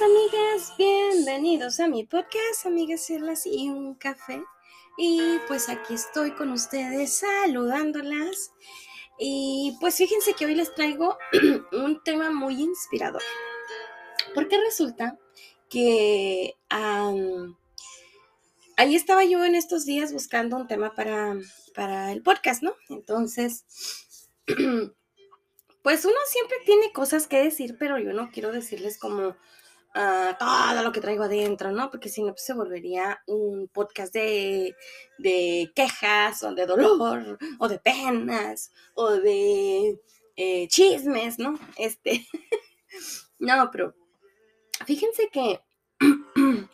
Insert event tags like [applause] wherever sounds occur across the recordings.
amigas. Bienvenidos a mi podcast, amigas Celas y un café. Y pues aquí estoy con ustedes saludándolas. Y pues fíjense que hoy les traigo [clears throat] un tema muy inspirador. Porque resulta que ahí estaba yo en estos días buscando un tema para, para el podcast, ¿no? Entonces, [clears throat] pues uno siempre tiene cosas que decir, pero yo no quiero decirles como uh, todo lo que traigo adentro, ¿no? Porque si no, pues se volvería un podcast de, de, quejas o de dolor [laughs] o de penas o de eh, chismes, ¿no? Este, [laughs] no, pero fíjense que... Uh,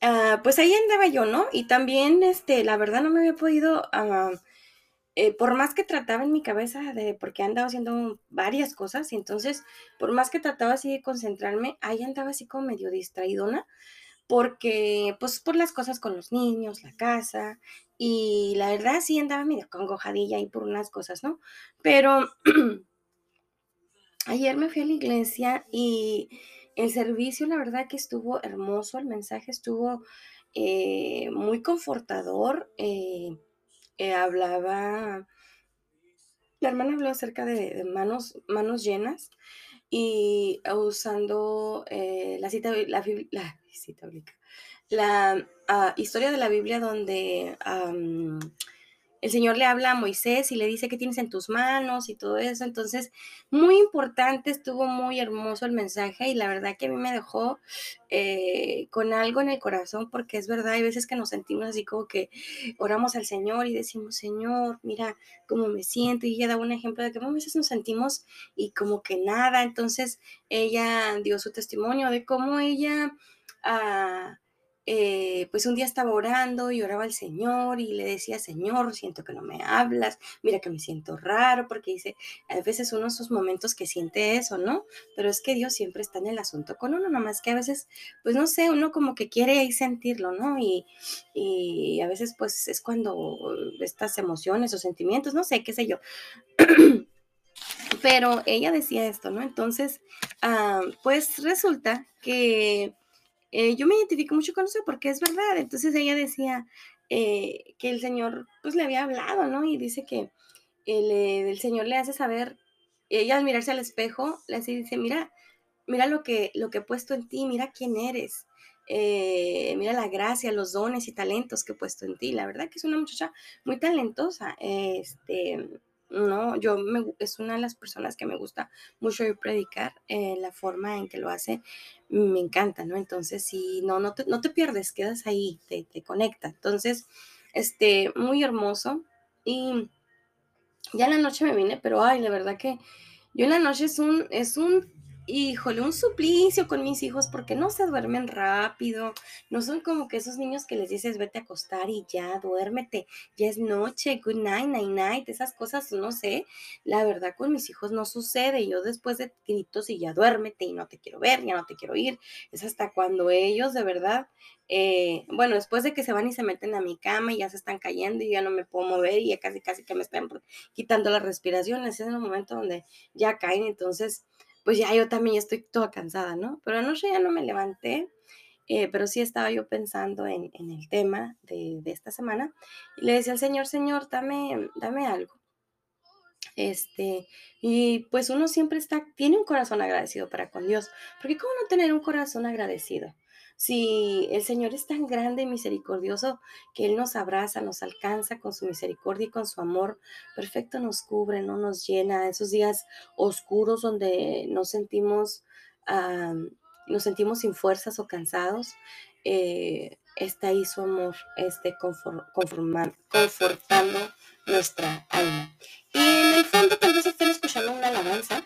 [clears throat] pues ahí andaba yo, ¿no? Y también, este, la verdad no me había podido uh, eh, por más que trataba en mi cabeza de, porque andaba haciendo varias cosas, y entonces, por más que trataba así de concentrarme, ahí andaba así como medio distraídona, porque, pues, por las cosas con los niños, la casa, y la verdad sí andaba medio congojadilla ahí por unas cosas, ¿no? Pero [clears throat] ayer me fui a la iglesia y el servicio, la verdad que estuvo hermoso, el mensaje estuvo eh, muy confortador. Eh, eh, hablaba, la hermana habló acerca de, manos, manos llenas y usando eh, la cita, la, la [laughs] cita la ah, historia de la Biblia donde el Señor le habla a Moisés y le dice qué tienes en tus manos y todo eso. Entonces, muy importante, estuvo muy hermoso el mensaje y la verdad que a mí me dejó eh, con algo en el corazón porque es verdad, hay veces que nos sentimos así como que oramos al Señor y decimos, Señor, mira cómo me siento. Y ella da un ejemplo de que a veces nos sentimos y como que nada. Entonces, ella dio su testimonio de cómo ella... Ah, eh, pues un día estaba orando y oraba al Señor y le decía, Señor, siento que no me hablas, mira que me siento raro, porque dice, a veces uno esos momentos que siente eso, ¿no? Pero es que Dios siempre está en el asunto con uno, nomás que a veces, pues no sé, uno como que quiere sentirlo, ¿no? Y, y a veces pues es cuando estas emociones o sentimientos, no sé, qué sé yo. Pero ella decía esto, ¿no? Entonces, ah, pues resulta que eh, yo me identifico mucho con eso porque es verdad. Entonces ella decía eh, que el Señor pues le había hablado, ¿no? Y dice que el, eh, el, Señor le hace saber, ella al mirarse al espejo, le hace, dice, mira, mira lo que, lo que he puesto en ti, mira quién eres. mira la gracia, los dones y talentos que he puesto en ti. La verdad que es una muchacha muy talentosa. Este, no, yo me, es una de las personas que me gusta mucho ir predicar, eh, la forma en que lo hace me encanta, ¿no? Entonces, si no, no te, no te pierdes, quedas ahí, te, te conecta. Entonces, este, muy hermoso. Y ya en la noche me vine, pero ay, la verdad que yo en la noche es un, es un híjole, un suplicio con mis hijos porque no se duermen rápido, no son como que esos niños que les dices vete a acostar y ya, duérmete, ya es noche, good night, night, night, esas cosas, no sé, la verdad con mis hijos no sucede, yo después de gritos y ya duérmete y no te quiero ver, ya no te quiero ir, es hasta cuando ellos de verdad, eh, bueno, después de que se van y se meten a mi cama y ya se están cayendo y ya no me puedo mover y ya casi, casi que me están quitando la respiración, ese es el momento donde ya caen, entonces pues ya yo también estoy toda cansada, ¿no? Pero anoche ya no me levanté, eh, pero sí estaba yo pensando en, el tema de, esta semana y le decía al Señor, Señor, dame, dame algo. Este, y pues uno siempre está, tiene un corazón agradecido para con Dios, porque ¿cómo no tener un corazón agradecido? Si el Señor es tan grande y misericordioso que Él nos abraza, nos alcanza con su misericordia y con su amor perfecto, nos cubre, no nos llena. Esos días oscuros donde nos sentimos, nos sentimos sin fuerzas o cansados, eh, está ahí su amor, este, confortando nuestra alma. Y en el fondo tal vez estén escuchando una alabanza,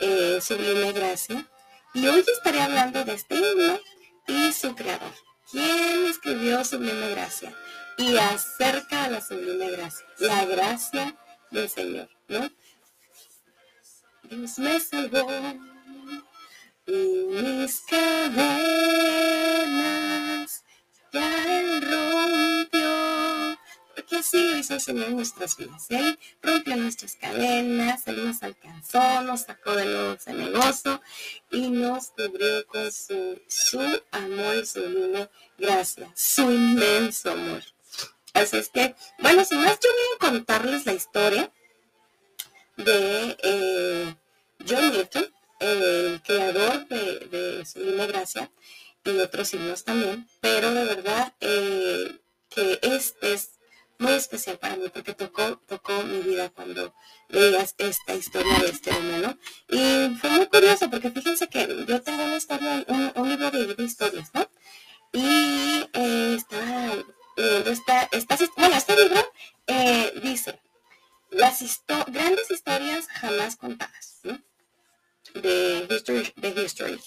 eh, sublime gracia y hoy estaré hablando de este himno y su creador. ¿Quién escribió Sublime Gracia? Y acerca de la Sublime Gracia, la gracia del Señor, ¿no? Dios me salvó y mis cadenas ya rompió, porque así el Señor en nuestras vidas. Él rompió nuestras cadenas, Él nos alcanzó nos sacó de nuevo cenegoso y nos cubrió con su, su amor y su gracia, su inmenso amor. Así es que, bueno, sin más, yo voy a contarles la historia de eh, John Newton, el creador de, de Sublime Gracia y otros signos también, pero de verdad eh, que este es muy especial para mí porque tocó, tocó mi vida cuando leías esta historia de este hombre, ¿no? Y fue muy curioso porque fíjense que yo tengo una historia, un, libro de, historias, ¿no? Y eh, está, eh, bueno, este libro eh, dice, las grandes historias jamás contadas, ¿no? De History, de History.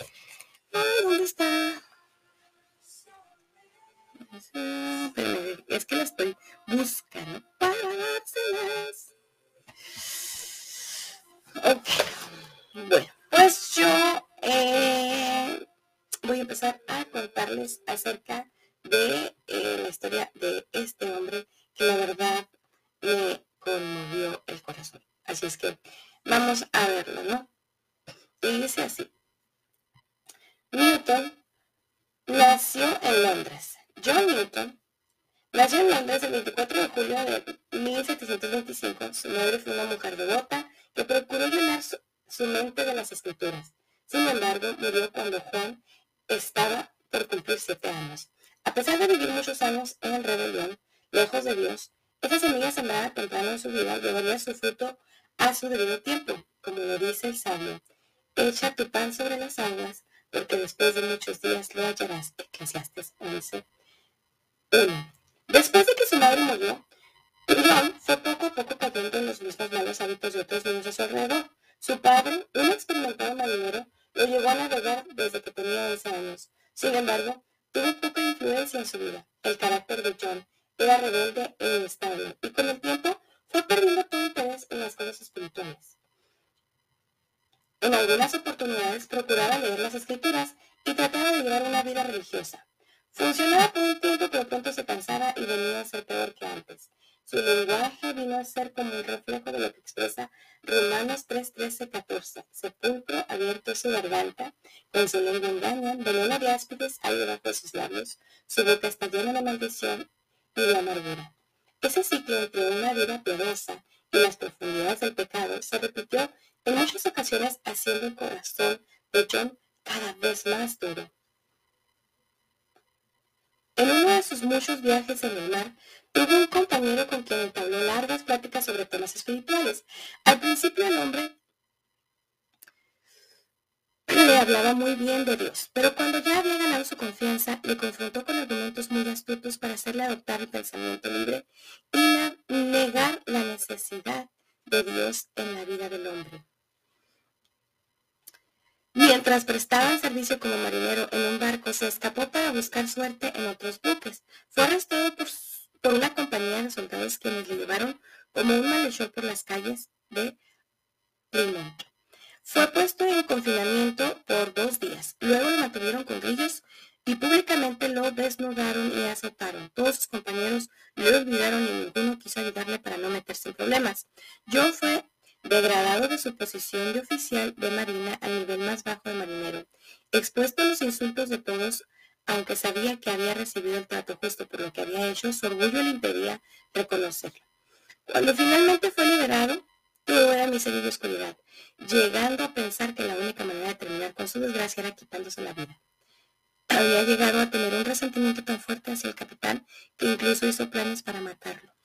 ¿dónde está? Es que la estoy buscando para dárselas. Ok. Bueno, pues yo eh, voy a empezar a contarles acerca de eh, la historia de este hombre que la verdad me conmovió el corazón. Así es que vamos a verlo, ¿no? Y dice así. Newton nació en Londres. John Newton nació en Londres el 24 de julio de 1725. Su madre fue una mujer devota que procuró llenar su, mente de las escrituras. Sin embargo, murió cuando Juan estaba por cumplir siete años. A pesar de vivir muchos años en rebelión, lejos de Dios, esa semilla sembrada temprano en su vida llevaría su fruto a su debido tiempo, como lo dice el sabio. Echa tu pan sobre las aguas, porque después de muchos días lo hallarás. Eclesiastes 11, Después de que su madre murió, John fue poco a poco cayendo en los mismos malos hábitos de otros niños a su alrededor. Su padre, un experimentado marinero, lo llevó a navegar desde que tenía 11 años. Sin embargo, tuvo poca influencia en su vida. El carácter de John era rebelde e inestable, y con el tiempo fue perdiendo todo interés en las cosas espirituales. En algunas oportunidades procuraba leer las escrituras y trataba de llevar una vida religiosa. Funcionaba por un tiempo, pero pronto se cansaba y venía a ser peor que antes. Su lenguaje vino a ser como un reflejo de lo que expresa Romanos 3, 13, 14. Sepulcro abierto su garganta, con su lengua engañan, veneno de áspides hay debajo de sus labios, su boca está llena de maldición y de amargura. Ese ciclo entre una vida piadosa y las profundidades del pecado se repitió en muchas ocasiones haciendo el corazón de John cada vez más duro. Muchos viajes en el mar, tuvo un compañero con quien entabló largas pláticas sobre temas espirituales. Al principio el hombre le hablaba muy bien de Dios, pero cuando ya había ganado su confianza, le confrontó con argumentos muy astutos para hacerle adoptar el pensamiento libre y negar la necesidad de Dios en la vida del hombre. Mientras prestaba servicio como marinero en un barco, se escapó para buscar suerte en otros buques. Fue arrestado por, una compañía de soldados quienes le llevaron como un malhechor por las calles de Plymouth. Fue puesto en confinamiento por dos días. Luego lo mantuvieron con grillos y públicamente lo desnudaron y azotaron. Todos sus compañeros lo olvidaron y ninguno quiso ayudarle para no meterse en problemas. John fue degradado de su posición de oficial de marina al nivel más bajo de marinero, expuesto a los insultos de todos, aunque sabía que había recibido el trato justo por lo que había hecho, su orgullo le impedía reconocerlo. Cuando finalmente fue liberado, todo era miseria y oscuridad, llegando a pensar que la única manera de terminar con su desgracia era quitándose la vida. Había llegado a tener un resentimiento tan fuerte hacia el capitán que incluso hizo planes para matarlo.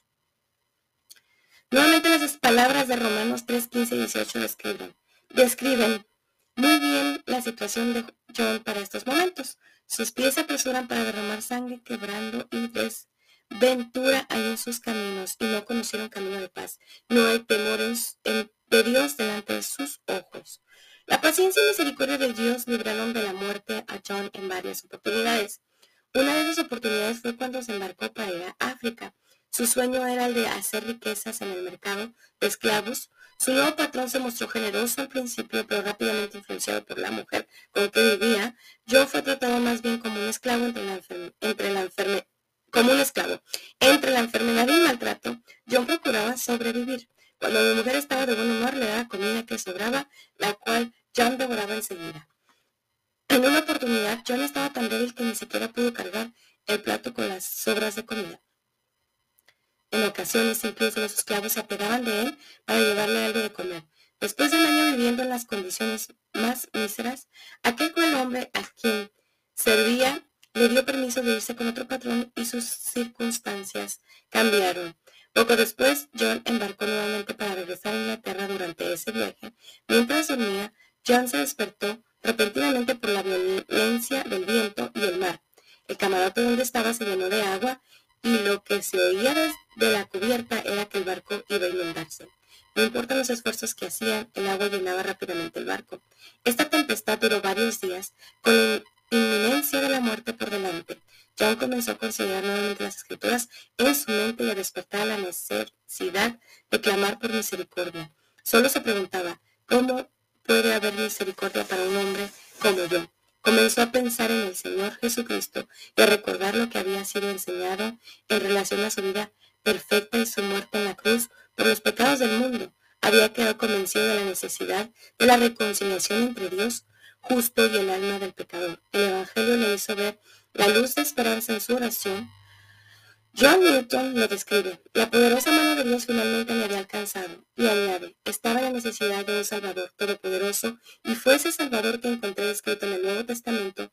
Nuevamente las palabras de Romanos 3, 15 y 18 describen, describen muy bien la situación de John para estos momentos. Sus pies se apresuran para derramar sangre, quebrando y desventura hay en sus caminos y no conocieron camino de paz. No hay temores de Dios delante de sus ojos. La paciencia y misericordia de Dios libraron de la muerte a John en varias oportunidades. Una de esas oportunidades fue cuando se embarcó para ir a África. Su sueño era el de hacer riquezas en el mercado de esclavos. Su nuevo patrón se mostró generoso al principio, pero rápidamente influenciado por la mujer con que vivía. John fue tratado más bien como un esclavo entre la, entre la como un esclavo. Entre la enfermedad y el maltrato, John procuraba sobrevivir. Cuando mi mujer estaba de buen humor, le daba comida que sobraba, la cual John devoraba enseguida. En una oportunidad, John estaba tan débil que ni siquiera pudo cargar el plato con las sobras de comida. En ocasiones, incluso los esclavos se apegaban de él para llevarle algo de comer. Después de un año viviendo en las condiciones más míseras, aquel cruel hombre a quien servía le dio permiso de irse con otro patrón y sus circunstancias cambiaron. Poco después, John embarcó nuevamente para regresar a Inglaterra durante ese viaje. Mientras dormía, John se despertó repentinamente por la violencia del viento y el mar. El camarote donde estaba se llenó de agua y lo que se oía desde la cubierta era que el barco iba a inundarse. No importa los esfuerzos que hacían, el agua llenaba rápidamente el barco. Esta tempestad duró varios días, con la inminencia de la muerte por delante. John comenzó a considerar nuevamente las escrituras en su mente y a despertar la necesidad de clamar por misericordia. Solo se preguntaba, ¿cómo puede haber misericordia para un hombre como yo? Comenzó a pensar en el Señor Jesucristo y a recordar lo que había sido enseñado en relación a su vida perfecta y su muerte en la cruz por los pecados del mundo. Había quedado convencido de la necesidad de la reconciliación entre Dios justo y el alma del pecador. El Evangelio le hizo ver la luz de esperanza en su oración. John Newton lo describe. La poderosa mano de Dios finalmente me había alcanzado. Y añade, estaba la necesidad de un Salvador todopoderoso y fue ese Salvador que encontré escrito en el Nuevo Testamento.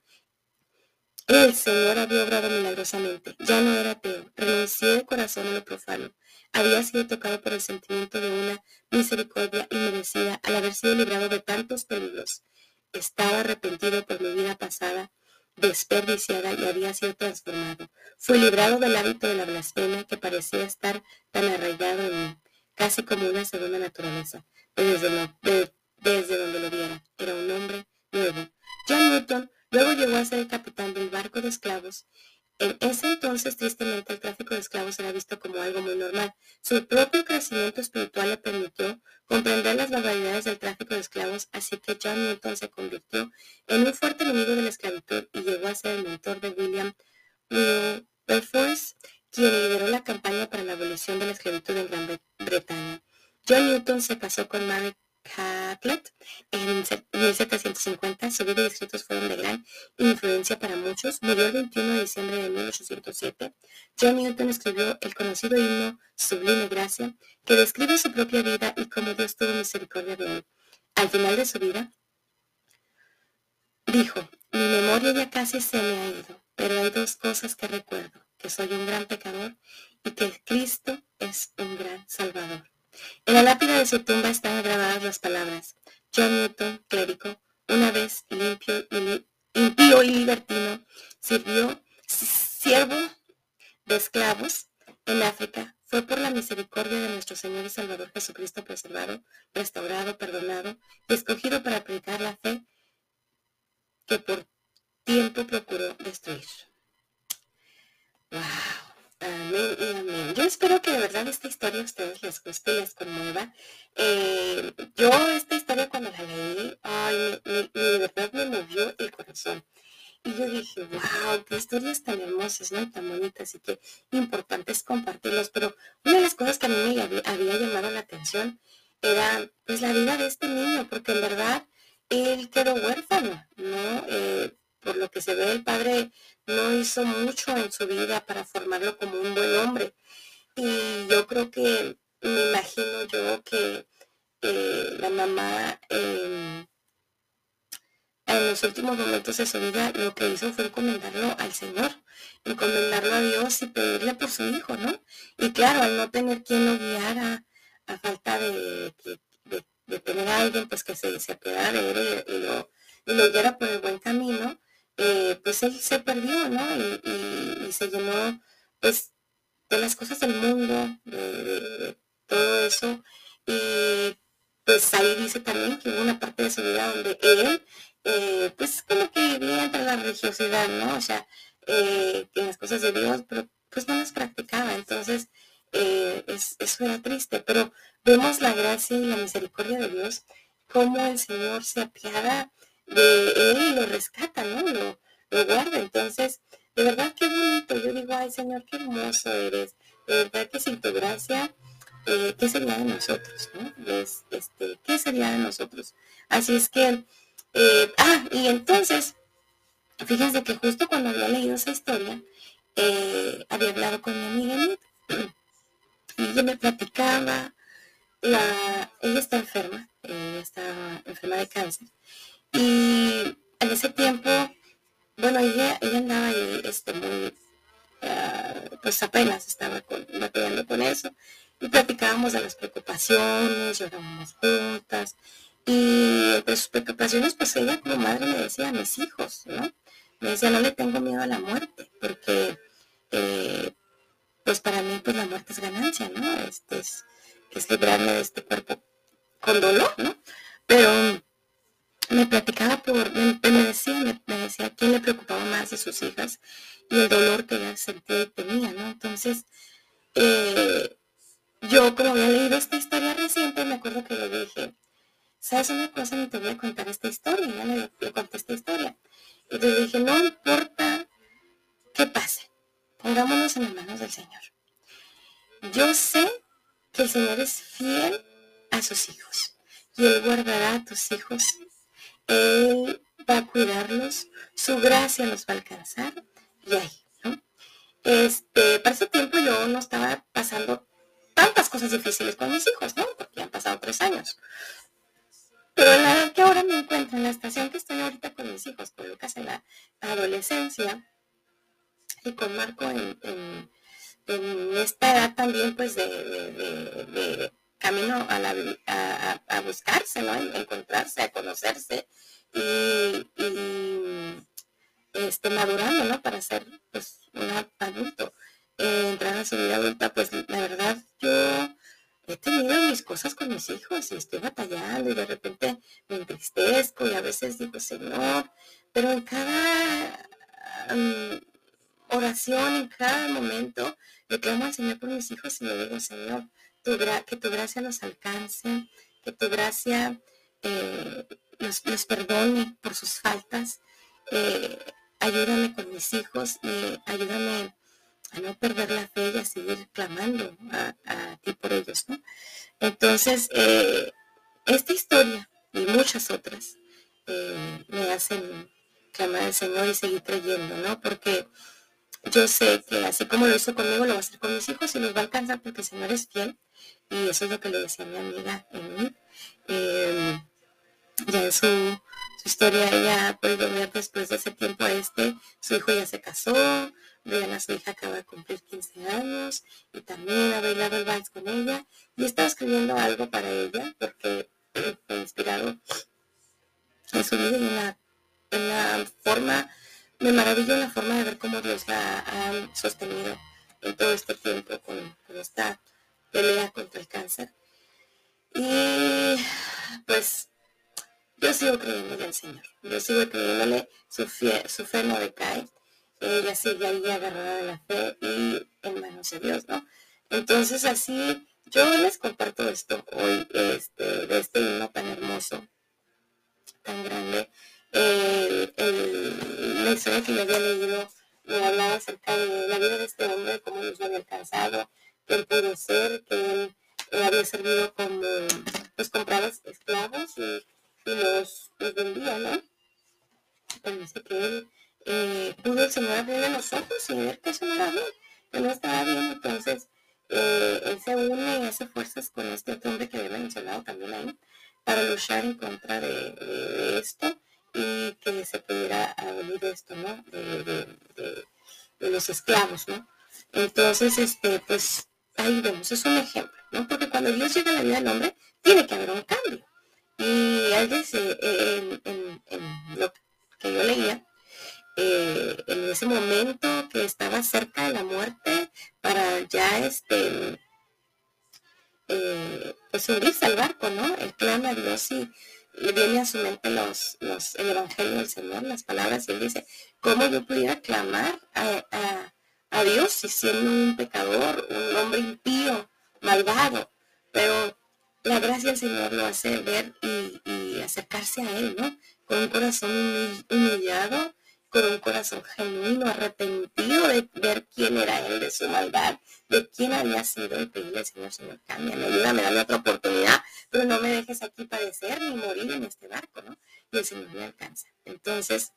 El Señor había obrado milagrosamente. Ya no era ateo. Renuncié de corazón a lo profano. Había sido tocado por el sentimiento de una misericordia inmerecida al haber sido librado de tantos peligros. Estaba arrepentido por mi vida pasada desperdiciada y había sido transformado. Fui librado del hábito de la blasfemia que parecía estar tan arraigado en mí, casi como una segunda naturaleza, desde, desde donde lo viera. Era un hombre nuevo. John Newton luego llegó a ser el capitán del barco de esclavos en ese entonces, tristemente, el tráfico de esclavos era visto como algo muy normal. Su propio crecimiento espiritual le permitió comprender las barbaridades del tráfico de esclavos, así que John Newton se convirtió en un fuerte enemigo de la esclavitud llegó a ser el mentor de William Wilberforce, quien lideró la campaña para la abolición de la esclavitud en Gran Bretaña. John Newton se casó con Mary Catlett en 1750. Su vida y escritos fueron de gran influencia para muchos. Murió el 21 de diciembre de 1807. John Newton escribió el conocido himno Sublime Gracia, que describe su propia vida y cómo Dios tuvo misericordia de él. Al final de su vida, dijo, mi memoria ya casi se me ha ido, pero hay dos cosas que recuerdo, que soy un gran pecador y que Cristo es un gran Salvador. En la lápida de su tumba están grabadas las palabras, John Newton, clérigo, una vez limpio y impío y libertino, sirvió siervo de esclavos en África, fue por la misericordia de nuestro Señor y Salvador Jesucristo preservado, restaurado, perdonado y escogido para predicar la fe que por tiempo procuró destruir. ¡Wow! Amén y amén. Yo espero que de verdad esta historia a ustedes les guste y les conmueva. Eh, yo esta historia cuando la leí, ay, de verdad me movió el corazón. Y yo dije, wow, qué historias tan hermosas, ¿no? Tan bonitas y qué importantes compartirlos. Pero una de las cosas que a mí me había, llamado la atención era pues la vida de este niño, porque en verdad él quedó huérfano, ¿no? Eh, por lo que se ve, el padre no hizo mucho en su vida para formarlo como un buen hombre. Y yo creo que, me imagino yo que eh, la mamá em, en los últimos momentos de su vida lo que hizo fue encomendarlo al Señor, encomendarlo a Dios y pedirle por su hijo, ¿no? Y claro, al no tener quien lo guiara, a falta de, tener a alguien pues que se, se de y, lo, y lo guiara por el buen camino, eh, pues él se perdió, ¿no? Y, se llenó, pues, de las cosas del mundo, de, todo eso. Y pues ahí dice también que hubo una parte de su vida donde él, eh, pues, como que vivía entre la religiosidad, ¿no? O sea, eh, las cosas de Dios, pero pues no las practicaba. Entonces, eso era triste, pero vemos la gracia y la misericordia de Dios, cómo el Señor se apiada de él y lo rescata, ¿no? Lo, lo guarda. Entonces, de verdad qué bonito. Yo digo, ay Señor, qué hermoso eres. De verdad que sin tu gracia, eh, ¿qué sería de nosotros? ¿no? este, ¿Qué sería de nosotros? Así es que, eh, ah, y entonces, fíjense que justo cuando había leído esa historia, eh, había hablado con mi amiga [clears throat] y ella me platicaba, la, ella está enferma, ella está enferma de cáncer, y en ese tiempo, bueno, ella, ella andaba ahí este, muy, ah, pues apenas estaba con, batallando con eso, y platicábamos de las preocupaciones, llorábamos juntas, y entre sus preocupaciones, pues ella como madre me decía a mis hijos, ¿no? Me decía, no le tengo miedo a la muerte, porque eh, pues para mí pues la muerte es ganancia, ¿no? Este es, es librarme de este cuerpo con dolor, ¿no? Pero me platicaba por, me, decía, me, decía quién le preocupaba más de sus hijas y el dolor que ella sentía y tenía, ¿no? Entonces, eh, yo como había leído esta historia reciente, me acuerdo que le dije, ¿sabes una cosa? No te voy a contar esta historia, ya le, le conté esta historia. Y le dije, no importa qué pase, pongámonos en las manos del Señor. Yo sé que el Señor es fiel a sus hijos y Él guardará a tus hijos. Él va a cuidarlos, su gracia los va a alcanzar y ahí, ¿no? Este, para ese tiempo yo no estaba pasando tantas cosas difíciles con mis hijos, ¿no? Porque han pasado tres años. Pero la verdad que ahora me encuentro en la estación que estoy ahorita con mis hijos, con Lucas en la adolescencia y con Marco en, esta edad también pues de, camino a, la, a, buscarse, ¿no? encontrarse, a conocerse y, este, madurando, ¿no? Para ser pues un adulto, eh, entrar a su vida adulta, pues la verdad yo he tenido mis cosas con mis hijos y estoy batallando y de repente me entristezco y a veces digo, Señor, pero en cada mm, oración, en cada momento, le clamo al Señor por mis hijos y le digo, Señor, que tu gracia los alcance, que tu gracia eh, los, perdone por sus faltas. Eh, ayúdame con mis hijos y ayúdame a no perder la fe y a seguir clamando a, ti por ellos, ¿no? Entonces, eh, esta historia y muchas otras eh, me hacen clamar al Señor y seguir creyendo, ¿no? Porque yo sé que así como lo hizo conmigo, lo va a hacer con mis hijos y los va a alcanzar porque el Señor es fiel. Y eso es lo que le decía a mi amiga en mí. Eh, ya en su, historia ella podido ver después de ese tiempo a este, su hijo ya se casó, Diana, su hija, acaba de cumplir 15 años y también ha bailado el vals con ella y estaba escribiendo algo para ella porque fue inspirado en su vida en la, forma, me maravillo la forma de ver cómo Dios la ha sostenido en todo este tiempo con, esta pelea contra el cáncer. Y pues yo sigo creyendo en el Señor, yo sigo creyéndole, su, su fe no decae ella sigue ahí agarrada de la fe y en manos de Dios, ¿no? Entonces así yo les comparto esto hoy, este, de este himno tan hermoso, tan grande. El, el, historia que me había leído me hablaba acerca de la vida de este hombre, cómo nos había alcanzado, que él pudo ser, que él, había servido como, pues compraba esclavos y, los, los vendía, ¿no? Parece que él eh, pudo el Señor abrirle los ojos y ver que eso no era bien, que no estaba bien. Entonces, eh, él se une y hace fuerzas con este hombre que había mencionado también ahí, para luchar en contra de, esto y que se pudiera abolir esto, ¿no? De, los esclavos, ¿no? Entonces, este, pues ahí vemos, es un ejemplo, ¿no? Porque cuando Dios llega a la vida del hombre, tiene que haber un cambio. Y hay veces, eh, en, lo que yo leía, eh, en ese momento que estaba cerca de la muerte para ya este eh, pues subirse al barco, ¿no? Él clama a Dios y le viene a su mente los, los, el Evangelio del Señor, las palabras, y él dice, ¿cómo yo pudiera clamar a, a, Dios si siendo un pecador, un hombre impío, malvado? Pero la gracia del Señor lo hace ver y, y acercarse a Él, ¿no? Con un corazón humillado con un corazón genuino, arrepentido de ver quién era él, de su maldad, de quién había sido, y pedirle, Señor, Señor, cámbiame, ayúdame, dame otra oportunidad, pero no me dejes aquí padecer ni morir en este barco, ¿no? Y el Señor me alcanza. Entonces,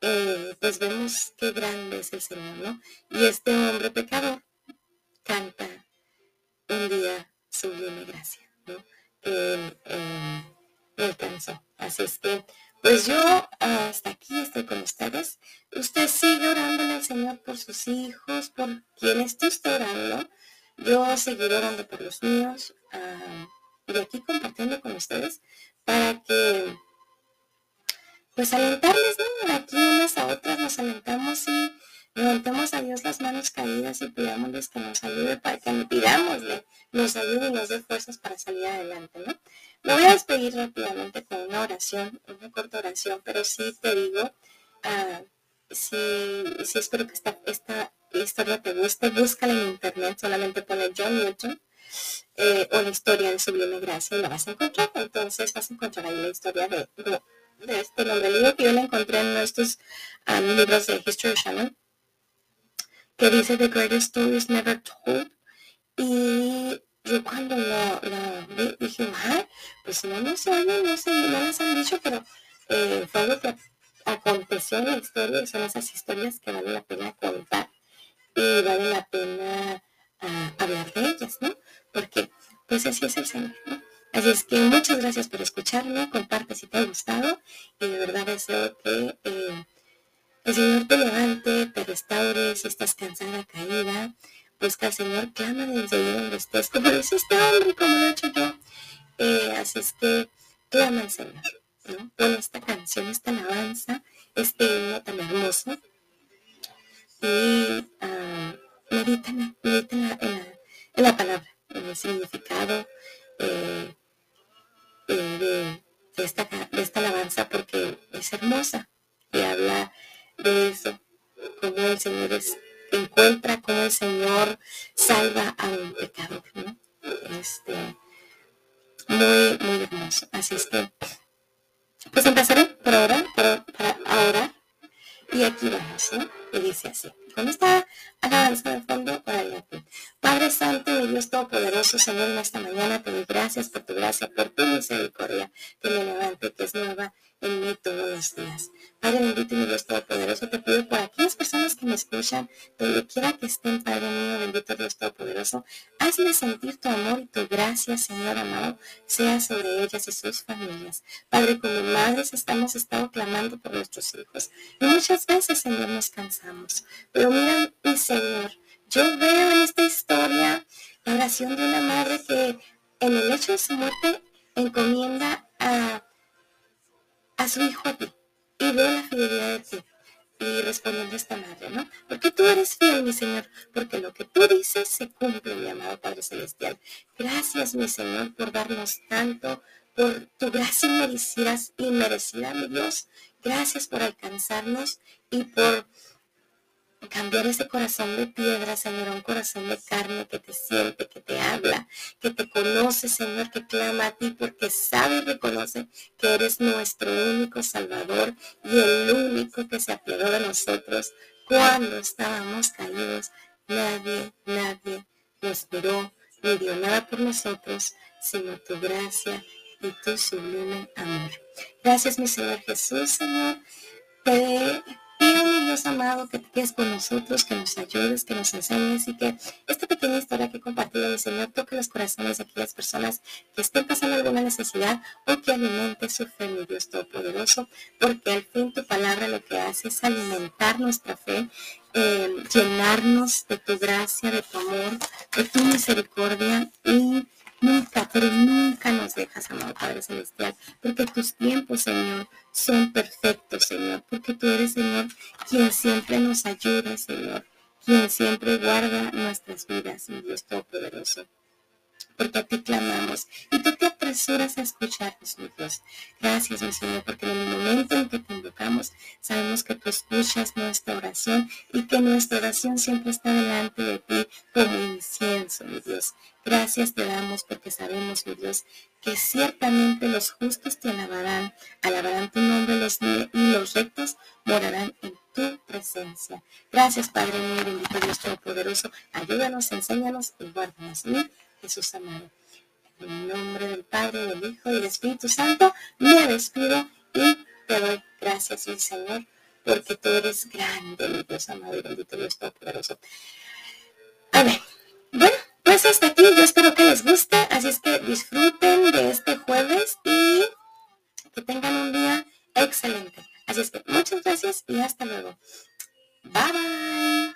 eh, pues vemos qué grande es el Señor, ¿no? Y este hombre pecador canta un día sublime gracia, ¿no? Que eh, me alcanzó. Así es que pues yo hasta aquí estoy con ustedes. Usted sigue orándole al Señor por sus hijos, por quien esté orando. Yo seguiré orando por los míos ah, y aquí compartiendo con ustedes para que pues alentarles, ¿no? Aquí unas a otras nos alentamos y levantamos a Dios las manos caídas y pidámosles que nos ayude para que pidámosle, nos ayude y nos dé fuerzas para salir adelante, ¿no? Me voy a despedir rápidamente con una oración, una corta oración, pero sí te digo, uh, sí, espero que esta, historia te guste, búscala en internet, solamente pone John Newton eh, o la historia de Sublime Gracia y la vas a encontrar. Entonces vas a encontrar ahí la historia de, de, este nombre. Libro que yo la encontré en estos um, libros de History Channel, que dice The Greatest Stories Never Told. Y yo cuando lo, vi, dije, pues no no sé, no sé, no les han dicho, pero eh, fue algo que aconteció en la historia son esas historias que vale la pena contar y vale la pena ah, hablar de ellas, ¿no? Porque pues así es el Señor, ¿no? Así es que muchas gracias por escucharme, comparte si te ha gustado y de verdad deseo que eh, el Señor te levante, te restaure si estás cansada, caída, busca al Señor, clama desde ahí donde estés, como dice este hombre, como lo he hecho yo. Eh, así es que clama al Señor, ¿no? Esta canción, esta alabanza, este himno tan hermoso. Y uh, medita, medita en, la, en, la, palabra, en el significado eh, eh, de, de, esta, de esta alabanza, porque es hermosa y habla de eso, como el Señor es encuentra cómo el Señor salva a un pecador, ¿no? Este, muy, muy hermoso. Así es que, pues empezaré por ahora, para ahora. Y aquí vamos, ¿no? Y dice así. Con esta alabanza de fondo, ti. Padre Santo y Dios Todopoderoso, Señor, esta mañana te doy gracias por tu gracia, por tu misericordia, que me levante, que es nueva en mí todos los días. Padre bendito y Dios Todopoderoso, te pido por aquellas personas que me escuchan, donde quiera que estén, Padre mío, bendito Dios Todopoderoso, hazle sentir tu amor y tu gracia, Señor amado, sea sobre ellas y sus familias. Padre, como madres estamos estado clamando por nuestros hijos y muchas veces, Señor, nos cansamos. Pero mira, mi Señor, yo veo en esta historia la oración de una madre que en el hecho de su muerte encomienda a a su hijo a ti y veo la fidelidad de ti. Y respondiendo esta madre, ¿no? Porque tú eres fiel, mi Señor, porque lo que tú dices se cumple, mi amado Padre Celestial. Gracias, mi Señor, por darnos tanto, por tu gracia inmerecida, inmerecida, mi Dios. Gracias por alcanzarnos y por cambiar ese corazón de piedra, Señor, a un corazón de carne que te siente, que te habla, que te conoce, Señor, que clama a ti porque sabe y reconoce que eres nuestro único Salvador y el único que se apiadó de nosotros cuando estábamos caídos. Nadie, nadie nos miró ni dio nada por nosotros, sino tu gracia y tu sublime amor. Gracias, mi Señor Jesús, Señor. Te Dios amado, que te quedes con nosotros, que nos ayudes, que nos enseñes y que esta pequeña historia que he compartido, mi Señor, toque los corazones de aquellas personas que estén pasando alguna necesidad o que alimente su fe, mi Dios Todopoderoso, porque al fin tu palabra lo que hace es alimentar nuestra fe, eh, llenarnos de tu gracia, de tu amor, de tu misericordia y Nunca, pero nunca nos dejas, amado Padre Celestial, porque tus tiempos, Señor, son perfectos, Señor, porque tú eres, Señor, quien siempre nos ayuda, Señor, quien siempre guarda nuestras vidas, mi Dios Todopoderoso. Porque a ti clamamos y tú te apresuras a escucharnos, mi Dios. Gracias, mi Señor, porque en el momento en que te invocamos, sabemos que tú escuchas nuestra oración y que nuestra oración siempre está delante de ti como incienso, mi Dios. Gracias te damos porque sabemos, mi Dios, que ciertamente los justos te alabarán, alabarán tu nombre los, y los rectos morarán en tu presencia. Gracias, Padre mío, bendito Dios Todopoderoso. Ayúdanos, enséñanos y guárdanos. Jesús amado. En el nombre del Padre, del Hijo y del Espíritu Santo, me despido y te doy gracias, mi Señor, porque tú eres grande, mi Dios amado y bendito Dios Todopoderoso. Amén. Pues hasta aquí, yo espero que les guste, así es que disfruten de este jueves y que tengan un día excelente. Así es que muchas gracias y hasta luego. Bye bye.